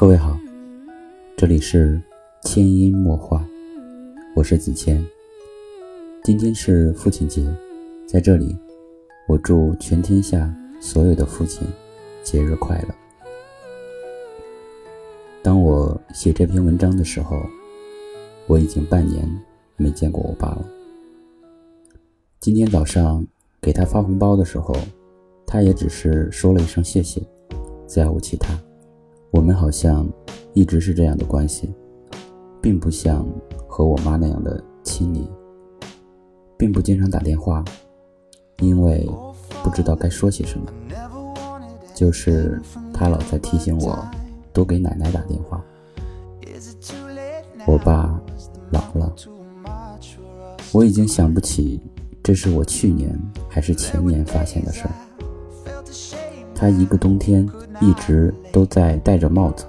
各位好，这里是千音墨画，我是子谦。今天是父亲节，在这里，我祝全天下所有的父亲节日快乐。当我写这篇文章的时候，我已经半年没见过我爸了。今天早上给他发红包的时候，他也只是说了一声谢谢，再无其他。我们好像一直是这样的关系，并不像和我妈那样的亲密，并不经常打电话，因为不知道该说些什么。就是他老在提醒我多给奶奶打电话。我爸老了，我已经想不起这是我去年还是前年发现的事儿。他一个冬天。一直都在戴着帽子。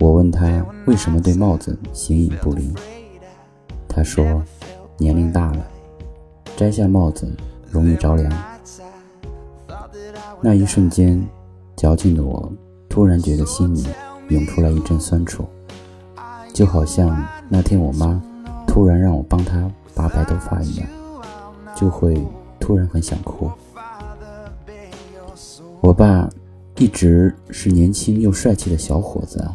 我问他为什么对帽子形影不离，他说年龄大了，摘下帽子容易着凉。那一瞬间，矫情的我突然觉得心里涌出来一阵酸楚，就好像那天我妈突然让我帮她拔白头发一样，就会突然很想哭。我爸。一直是年轻又帅气的小伙子啊！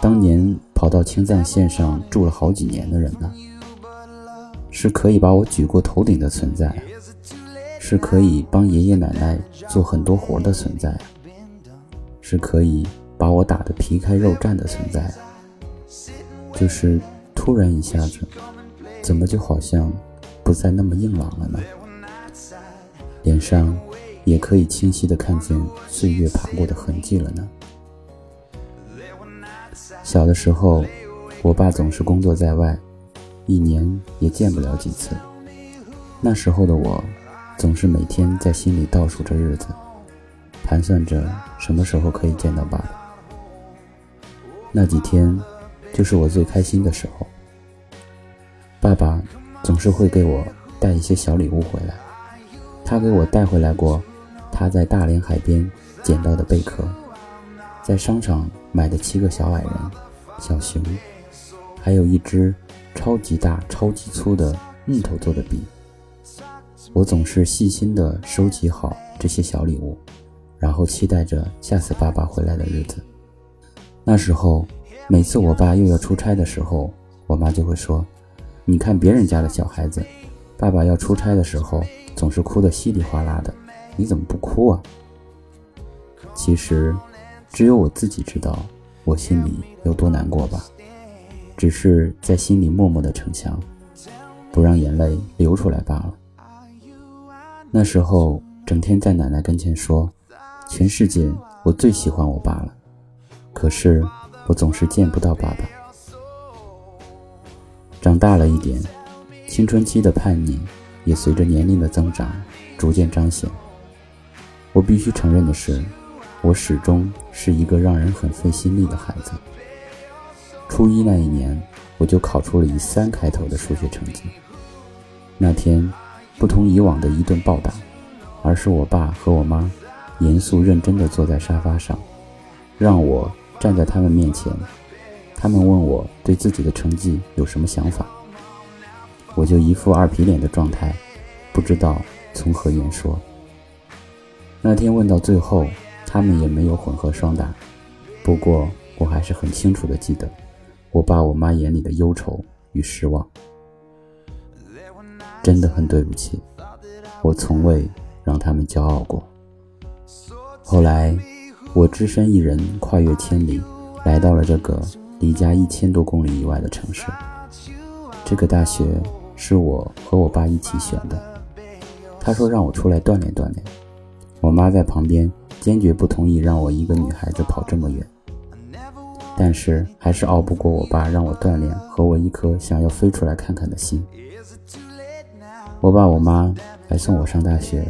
当年跑到青藏线上住了好几年的人呢，是可以把我举过头顶的存在，是可以帮爷爷奶奶做很多活的存在，是可以把我打得皮开肉绽的存在。就是突然一下子，怎么就好像不再那么硬朗了呢？脸上。也可以清晰地看见岁月爬过的痕迹了呢。小的时候，我爸总是工作在外，一年也见不了几次。那时候的我，总是每天在心里倒数着日子，盘算着什么时候可以见到爸爸。那几天，就是我最开心的时候。爸爸总是会给我带一些小礼物回来，他给我带回来过。他在大连海边捡到的贝壳，在商场买的七个小矮人、小熊，还有一支超级大、超级粗的木头做的笔。我总是细心地收集好这些小礼物，然后期待着下次爸爸回来的日子。那时候，每次我爸又要出差的时候，我妈就会说：“你看别人家的小孩子，爸爸要出差的时候，总是哭得稀里哗啦的。”你怎么不哭啊？其实，只有我自己知道我心里有多难过吧。只是在心里默默的逞强，不让眼泪流出来罢了。那时候，整天在奶奶跟前说，全世界我最喜欢我爸了。可是，我总是见不到爸爸。长大了一点，青春期的叛逆也随着年龄的增长逐渐彰显。我必须承认的是，我始终是一个让人很费心力的孩子。初一那一年，我就考出了以三开头的数学成绩。那天，不同以往的一顿暴打，而是我爸和我妈严肃认真地坐在沙发上，让我站在他们面前。他们问我对自己的成绩有什么想法，我就一副二皮脸的状态，不知道从何言说。那天问到最后，他们也没有混合双打。不过我还是很清楚的记得，我爸我妈眼里的忧愁与失望。真的很对不起，我从未让他们骄傲过。后来，我只身一人跨越千里，来到了这个离家一千多公里以外的城市。这个大学是我和我爸一起选的，他说让我出来锻炼锻炼。我妈在旁边坚决不同意让我一个女孩子跑这么远，但是还是熬不过我爸让我锻炼和我一颗想要飞出来看看的心。我爸我妈来送我上大学，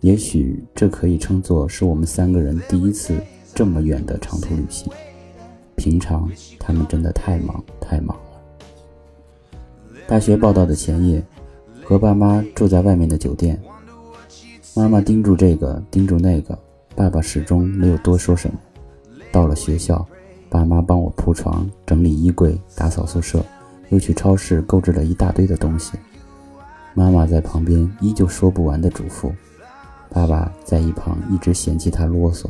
也许这可以称作是我们三个人第一次这么远的长途旅行。平常他们真的太忙太忙了。大学报到的前夜，和爸妈住在外面的酒店。妈妈叮嘱这个，叮嘱那个，爸爸始终没有多说什么。到了学校，爸妈帮我铺床、整理衣柜、打扫宿舍，又去超市购置了一大堆的东西。妈妈在旁边依旧说不完的嘱咐，爸爸在一旁一直嫌弃他啰嗦。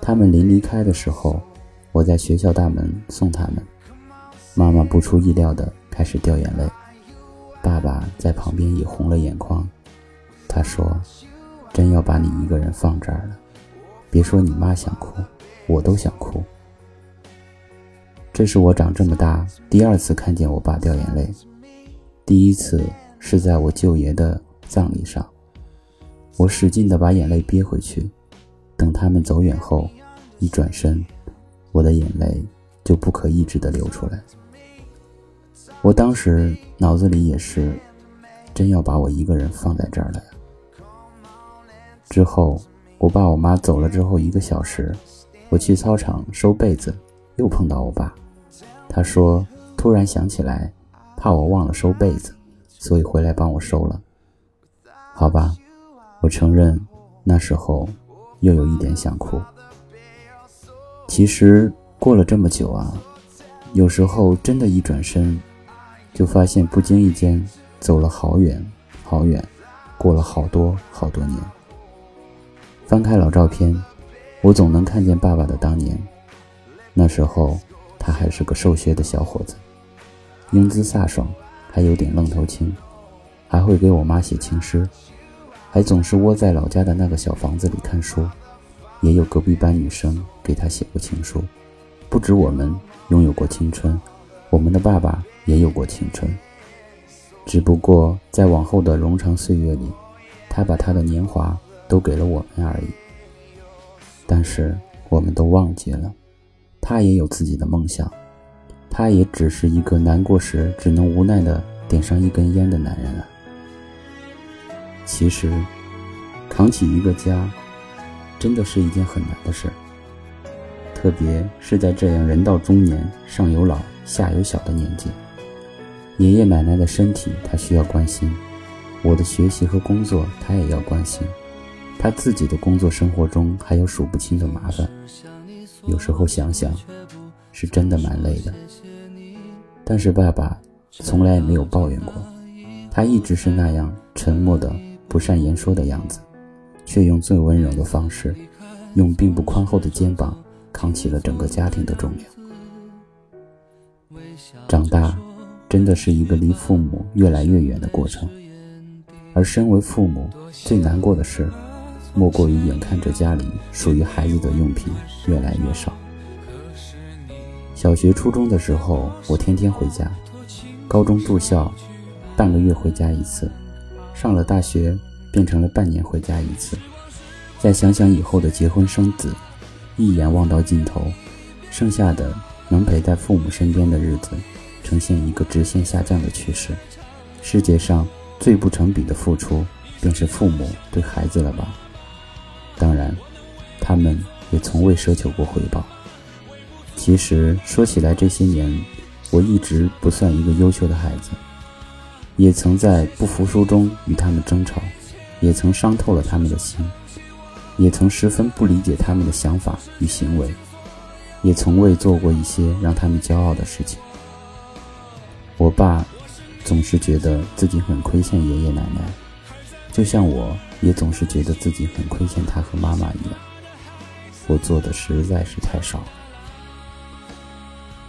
他们临离开的时候，我在学校大门送他们。妈妈不出意料的开始掉眼泪，爸爸在旁边也红了眼眶。他说：“真要把你一个人放这儿了，别说你妈想哭，我都想哭。”这是我长这么大第二次看见我爸掉眼泪，第一次。是在我舅爷的葬礼上，我使劲的把眼泪憋回去，等他们走远后，一转身，我的眼泪就不可抑制的流出来。我当时脑子里也是，真要把我一个人放在这儿了。之后，我爸我妈走了之后一个小时，我去操场收被子，又碰到我爸，他说突然想起来，怕我忘了收被子。所以回来帮我收了，好吧，我承认那时候又有一点想哭。其实过了这么久啊，有时候真的，一转身就发现不经意间走了好远好远，过了好多好多年。翻开老照片，我总能看见爸爸的当年。那时候他还是个瘦削的小伙子，英姿飒爽。还有点愣头青，还会给我妈写情诗，还总是窝在老家的那个小房子里看书，也有隔壁班女生给他写过情书。不止我们拥有过青春，我们的爸爸也有过青春，只不过在往后的冗长岁月里，他把他的年华都给了我们而已。但是我们都忘记了，他也有自己的梦想。他也只是一个难过时只能无奈的点上一根烟的男人了。其实，扛起一个家，真的是一件很难的事，特别是在这样人到中年、上有老下有小的年纪。爷爷奶奶的身体他需要关心，我的学习和工作他也要关心，他自己的工作生活中还有数不清的麻烦。有时候想想。是真的蛮累的，但是爸爸从来没有抱怨过，他一直是那样沉默的、不善言说的样子，却用最温柔的方式，用并不宽厚的肩膀扛起了整个家庭的重量。长大，真的是一个离父母越来越远的过程，而身为父母最难过的事，莫过于眼看着家里属于孩子的用品越来越少。小学、初中的时候，我天天回家；高中住校，半个月回家一次；上了大学，变成了半年回家一次。再想想以后的结婚生子，一眼望到尽头，剩下的能陪在父母身边的日子，呈现一个直线下降的趋势。世界上最不成比的付出，便是父母对孩子了吧？当然，他们也从未奢求过回报。其实说起来，这些年我一直不算一个优秀的孩子，也曾在不服输中与他们争吵，也曾伤透了他们的心，也曾十分不理解他们的想法与行为，也从未做过一些让他们骄傲的事情。我爸总是觉得自己很亏欠爷爷奶奶，就像我也总是觉得自己很亏欠他和妈妈一样。我做的实在是太少了。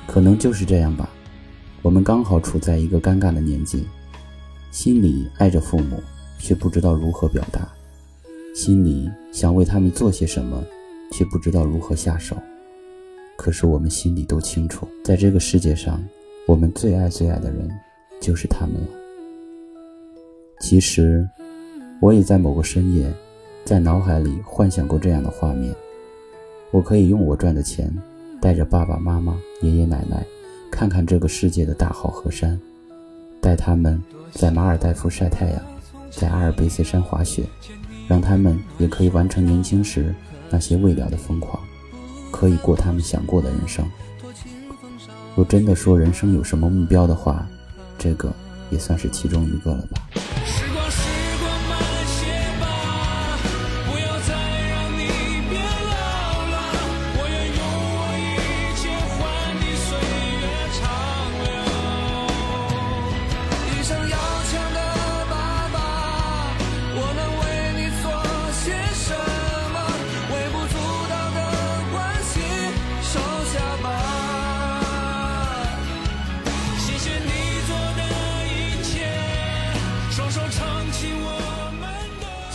可能就是这样吧，我们刚好处在一个尴尬的年纪，心里爱着父母，却不知道如何表达；心里想为他们做些什么，却不知道如何下手。可是我们心里都清楚，在这个世界上，我们最爱最爱的人就是他们了。其实，我也在某个深夜，在脑海里幻想过这样的画面：我可以用我赚的钱。带着爸爸妈妈、爷爷奶奶，看看这个世界的大好河山，带他们在马尔代夫晒太阳，在阿尔卑斯山滑雪，让他们也可以完成年轻时那些未了的疯狂，可以过他们想过的人生。若真的说人生有什么目标的话，这个也算是其中一个了吧。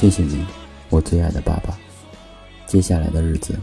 谢谢你，我最爱的爸爸。接下来的日子，